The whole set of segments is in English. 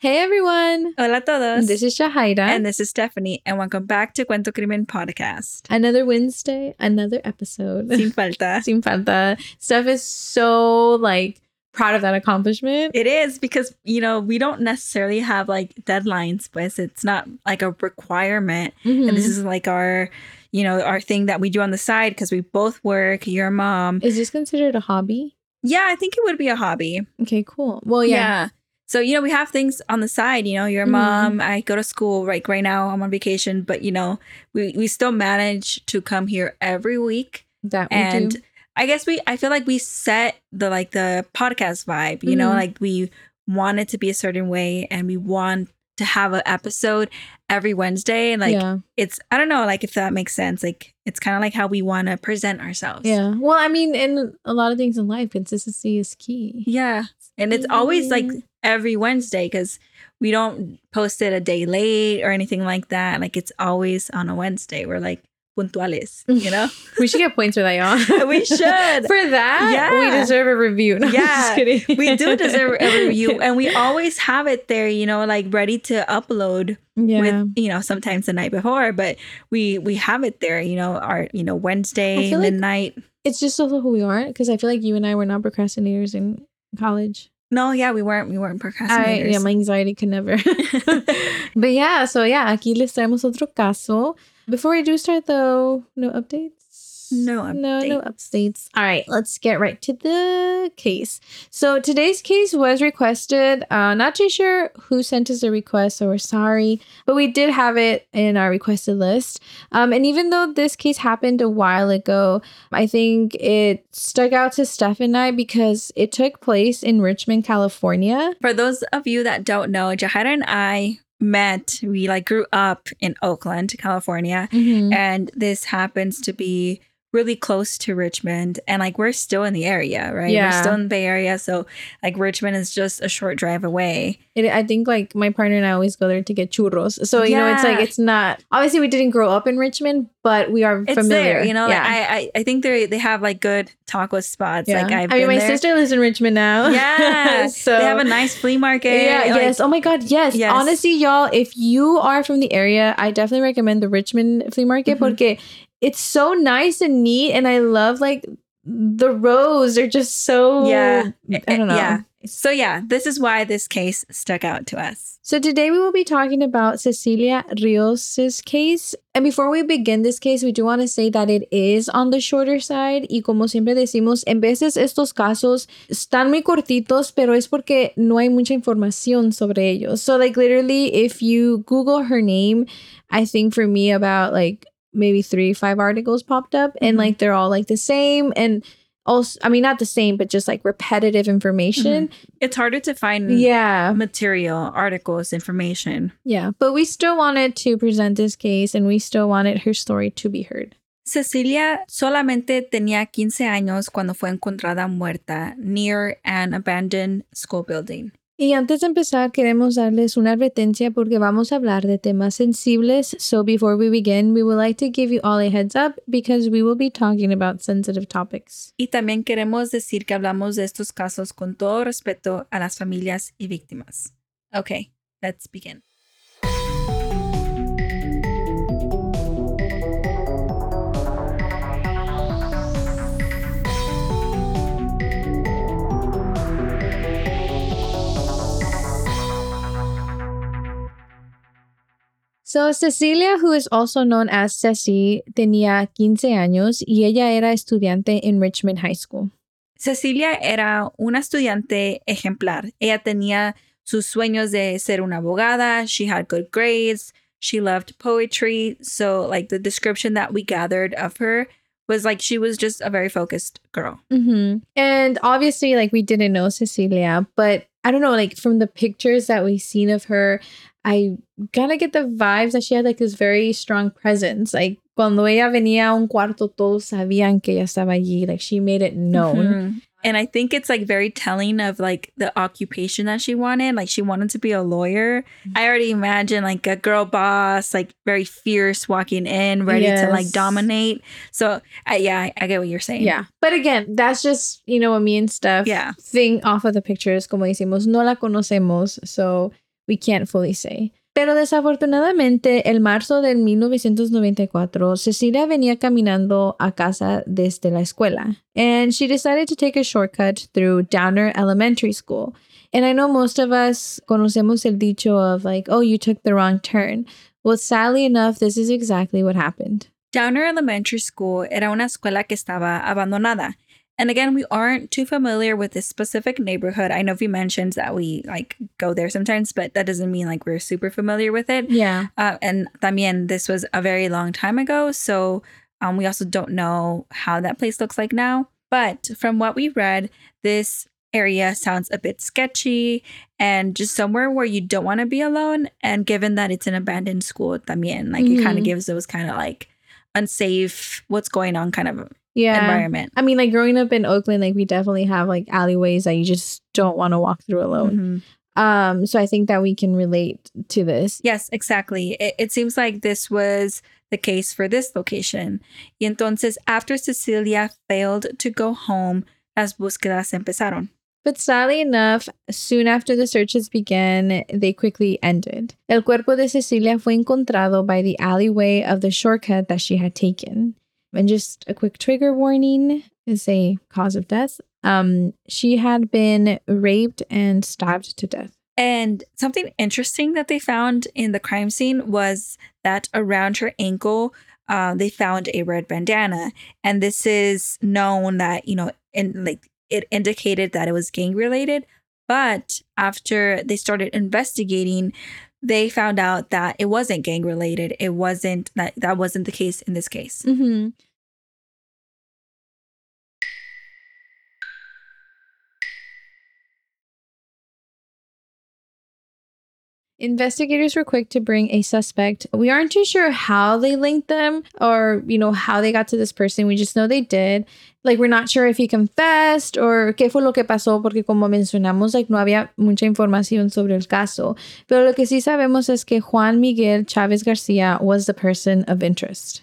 Hey everyone! Hola a todos. This is Shahaira. and this is Stephanie, and welcome back to Cuento Crimen Podcast. another Wednesday, another episode. Sin falta. Sin falta. Steph is so like proud of that accomplishment. It is because, you know, we don't necessarily have like deadlines, but it's not like a requirement. Mhm. And this is like our, you know, our thing that we do on the side because we both work. You're a mom. is this considered a hobby? Yeah, I think it would be a hobby. Okay, cool. Well, yeah. So, you know, we have things on the side. You know, Mhm. mom. I go to school. Like right now, I'm on vacation, but, you know, we, we still manage to come here every week. That we and do. I guess we I feel like we set the like the podcast vibe, you know, Mhm. like we want it to be a certain way and we want to have an episode every Wednesday and like yeah. it's I don't know like if that makes sense. Like it's kind of like how we want to present ourselves. Yeah. Well, I mean, in a lot of things in life, consistency is key. Yeah. And it's always like. Every Wednesday cuz we don't post it a day late or anything like that. Like it's always on a Wednesday. We're like puntuales, you know? We should get points for that, y'all. We should. for that, yeah. we deserve a review. No, Yeah, just kidding. we do deserve a review and we always have it there you know like ready to upload yeah. with you know sometimes the night before but we we have it there you know our you know wednesday feel like- midnight it's just also who we are because I feel like you and I were not procrastinators in college. No yeah we weren't we weren't I, procrastinators yeah, my anxiety could never. but yeah, so yeah, aquí les traemos otro caso. Before we do start though, no updates? No No, no updates. updates. All right, let's get right to the case. So today's case was requested. Uh, not too sure who sent us the request, so we're sorry, but we did have it in our requested list. Um, and even though this case happened a while ago, I think it stuck out to Steph and I because it took place in Richmond, California. for those of you that don't know jahara and i met we like grew up in oakland california Mhm. and this happens to be really close to Richmond and like we're still in the area, right? Yeah. We're still in the Bay Area, so like Richmond is just a short drive away. It, I think like my partner and I always go there to get churros. So you know, it's like it's not obviously we didn't grow up in Richmond, but we are It's familiar. there, you know. yeah. Like I, I I think they they have like good taco spots. yeah. Like I've I mean, my there. sister lives in Richmond now. Yeah, so they have a nice flea market. yeah, like- yes. Oh my God, yes. Yes. Honestly, y'all, if you are from the area, I definitely recommend the Richmond flea market Mhm. porque it's so nice and neat, and I love like the rows are just so Yeah. I don't eh, eh, know. Yeah. So yeah, this is why this case stuck out to us. So today we will be talking about Cecilia Rios' case. And before we begin this case, we do want to say that it is on the shorter side. Y como siempre decimos, en veces estos casos están muy cortitos, pero es porque no hay mucha información sobre ellos. So like literally, if you Google her name, I think for me about like maybe three, five articles popped up and Mhm. like they're all like the same. And also, I mean, not the same, but just like repetitive information. It's harder to find Yeah. material, articles, information. Yeah, but we still wanted to present this case and we still wanted her story to be heard. Cecilia solamente tenía 15 años cuando fue encontrada muerta near an abandoned school building. Y antes de empezar, queremos darles una advertencia porque vamos a hablar de temas sensibles. So before we begin, we would like to give you all a heads up because we will be talking about sensitive topics. Y también queremos decir que hablamos de estos casos con todo respeto a las familias y víctimas. Okay, let's begin. So Cecilia, who is also known as Ceci, tenía 15 años y ella era estudiante en Richmond High School. Cecilia era una estudiante ejemplar. Ella tenía sus sueños de ser una abogada. She had good grades. She loved poetry. So, like, the description that we gathered of her was like she was just a very focused girl. hmm And obviously, like we didn't know Cecilia, but I don't know, like from the pictures that we've seen of her, I kind of get the vibes that she had like this very strong presence. Like cuando ella venía a un cuarto, todos sabían que ella estaba allí. Like she made it known. Mhm. And I think it's like very telling of like the occupation that she wanted. Like she wanted to be a lawyer. I already imagine like a girl boss, like very fierce walking in, ready to like dominate. So I yeah, I, I get what you're saying. Yeah. But again, that's just, you know, what me and Steph Yeah. thing off of the pictures. Como decimos, no la conocemos. So we can't fully say. Pero desafortunadamente, el marzo del 1994, Cecilia venía caminando a casa desde la escuela, and she decided to take a shortcut through Downer Elementary School. And I know most of us conocemos el dicho of like, oh, you took the wrong turn. Well, sadly enough, this is exactly what happened. Downer Elementary School era una escuela que estaba abandonada. And again, we aren't too familiar with this specific neighborhood. I know we mentioned that we like go there sometimes, but that doesn't mean like we're super familiar with it. Yeah. Uh, and también, this was a very long time ago. So um, we also don't know how that place looks like now. But from what we read, this area sounds a bit sketchy and just somewhere where you don't want to be alone. And given that it's an abandoned school, también, like it kind of gives those kind of like unsafe, what's going on kind of Yeah. environment. I mean, like growing up in Oakland, like we definitely have like alleyways that you just don't want to walk through alone. Mhm. Um, so I think that we can relate to this. Yes, exactly. It, it seems like this was the case for this location. Y entonces, after Cecilia failed to go home, las búsquedas empezaron. But sadly enough, soon after the searches began, they quickly ended. El cuerpo de Cecilia fue encontrado by the alleyway of the shortcut that she had taken. And just a quick trigger warning is a cause of death. Um, she had been raped and stabbed to death. And something interesting that they found in the crime scene was that around her ankle, uh, they found a red bandana. And this is known that, you know, in like it indicated that it was gang related. But after they started investigating, they found out that it wasn't gang related. It wasn't that that wasn't the case in this case. Mm-hmm. Investigators were quick to bring a suspect. We aren't too sure how they linked them or, you know, how they got to this person. We just know they did. Like, we're not sure if he confessed or qué fue lo que pasó, porque como mencionamos, like, no había mucha información sobre el caso. Pero lo que sí sabemos es que Juan Miguel Chávez García was the person of interest.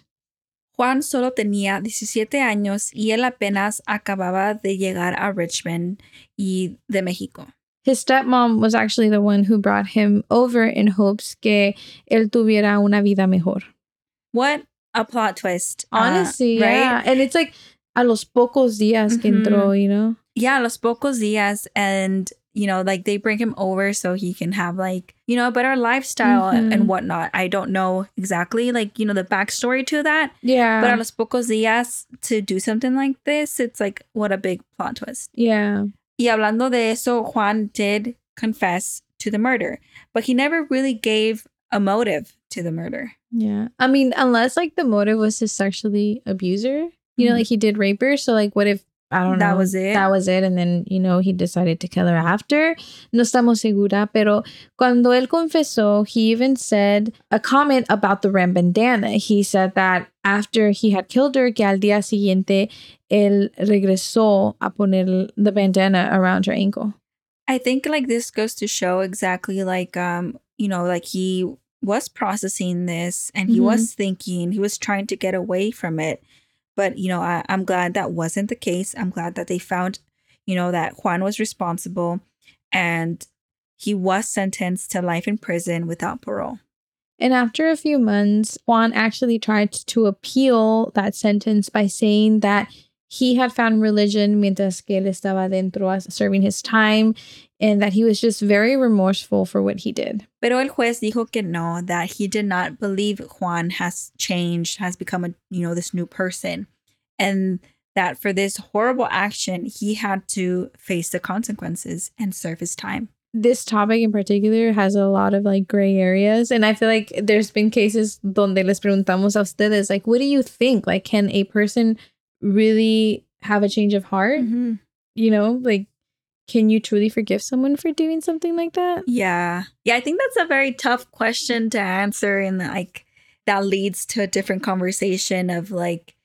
Juan solo tenía 17 años y él apenas acababa de llegar a Richmond y de México. His stepmom was actually the one who brought him over in hopes que él tuviera una vida mejor. What a plot twist. uh, Honestly, right? yeah. And it's like a los pocos días que Mhm. entró, you know? Yeah, los pocos días. And, you know, like they bring him over so he can have like, you know, a better lifestyle and, Mhm. and whatnot. I don't know exactly like, you know, the backstory to that. Yeah. But a los pocos días to do something like this, it's like, what a big plot twist. yeah. Y hablando de eso, Juan did confess to the murder, but he never really gave a motive to the murder. Yeah. I mean, unless like the motive was to sexually abuse her, you know, Mhm. like he did rape her. So, like, what if, I don't know. That was it? That was it. And then, you know, he decided to kill her after. No estamos segura. Pero cuando él confesó, he even said a comment about the red bandana. He said that after he had killed her, que al día siguiente, él regresó a poner the bandana around her ankle. I think like this goes to show exactly like um you know like he was processing this and he Mhm. was thinking he was trying to get away from it but you know I, i'm glad that wasn't the case. I'm glad that they found you know that juan was responsible and he was sentenced to life in prison without parole. And after a few months, Juan actually tried to appeal that sentence by saying that he had found religion mientras que él estaba dentro serving his time and that he was just very remorseful for what he did. Pero el juez dijo que no, that he did not believe Juan has changed, has become a you know this new person, and that for this horrible action he had to face the consequences and serve his time. This topic in particular has a lot of like gray areas. And I feel like there's been cases donde les preguntamos a ustedes, like, what do you think? Like, can a person really have a change of heart? You know, like, can you truly forgive someone for doing something like that? Yeah, yeah, I think that's a very tough question to answer, and like that leads to a different conversation of like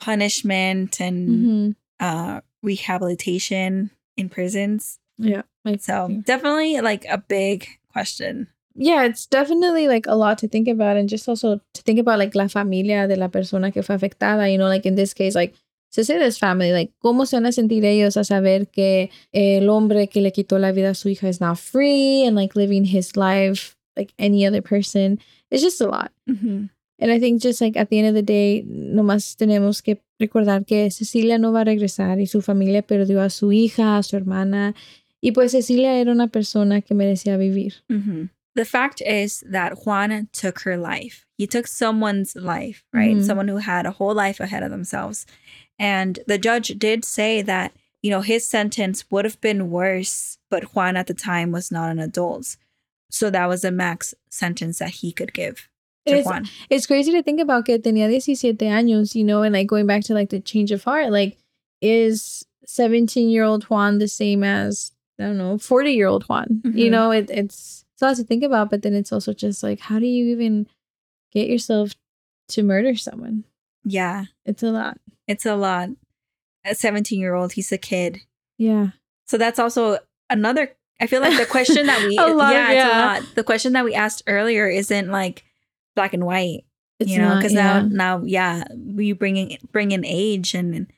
punishment and Mm-hmm. uh rehabilitation in prisons. Yeah. So definitely like a big question. Yeah, it's definitely like a lot to think about, and just also to think about like la familia de la persona que fue afectada. You know, like in this case, like Cecilia's family. Like, ¿cómo se van a sentir ellos a saber que el hombre que le quitó la vida a su hija is now free and like living his life like any other person? It's just a lot. Mm-hmm. And I think just like at the end of the day, nomás tenemos que recordar que Cecilia no va a regresar y su familia perdió a su hija, a su hermana. Y pues Cecilia era una persona que merecía vivir. Mm-hmm. The fact is that Juan took her life. He took someone's life, right? Mhm. Someone who had a whole life ahead of themselves. And the judge did say that, you know, his sentence would have been worse, but Juan at the time was not an adult. So that was the max sentence that he could give It's, Juan. it's crazy to think about que tenía 17 años, you know, and like going back to like the change of heart, like is 17 year old Juan the same as, I don't know, 40 year old Juan? You Mhm. know, it, it's, it's a lot to think about, but then it's also just like, how do you even get yourself to murder someone? Yeah, It's a lot. it's a lot. A 17 year old, he's a kid. Yeah. So that's also another. I feel like the question that we, A lot, yeah, it's a lot. The question that we asked earlier isn't like black and white, It's you know, not, because yeah. now, now, yeah, we bring in, bring in age and,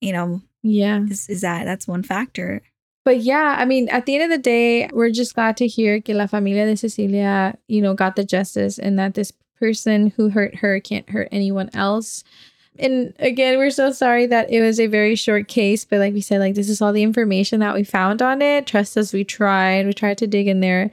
you know, Yeah. is, is that that's one factor. But yeah, I mean, at the end of the day, we're just glad to hear que la familia de Cecilia, you know, got the justice and that this person who hurt her can't hurt anyone else. And again, we're so sorry that it was a very short case, but like we said, like this is all the information that we found on it. Trust us, we tried. We tried to dig in there.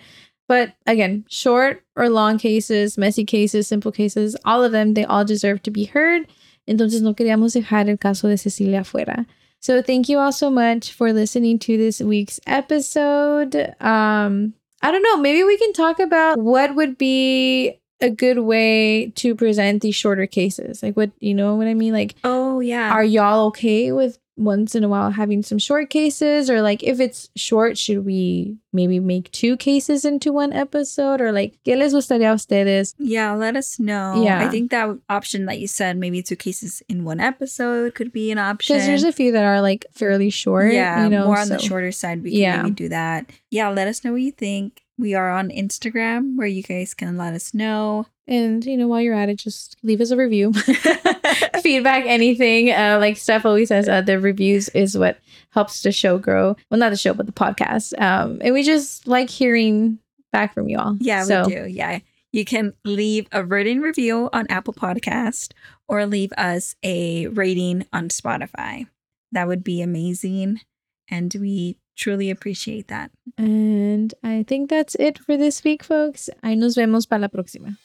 But again, short or long cases, messy cases, simple cases, all of them, they all deserve to be heard. Entonces no queríamos dejar el caso de Cecilia fuera. So thank you all so much for listening to this week's episode. Um, I don't know, maybe we can talk about what would be a good way to present these shorter cases. Like what you know what I mean? Like Oh yeah. are y'all okay with once in a while having some short cases or like if it's short should we maybe make two cases into one episode or like qué les gustaría ustedes yeah, let us know. Yeah. I think that option that you said, maybe two cases in one episode, could be an option. because there's a few that are like fairly short yeah, you know more on the shorter side. We can Yeah. maybe do that. Yeah, let us know what you think. We are on Instagram where you guys can let us know. And you know while you're at it just leave us a review feedback anything uh like steph always says uh, the reviews is what helps the show grow well not the show but the podcast um and we just like hearing back from y'all Yeah, so we do. Yeah. You can leave a written review on Apple Podcast or leave us a rating on Spotify. That would be amazing. And we truly appreciate that. and i think that's it for this week folks Ahí nos vemos para la próxima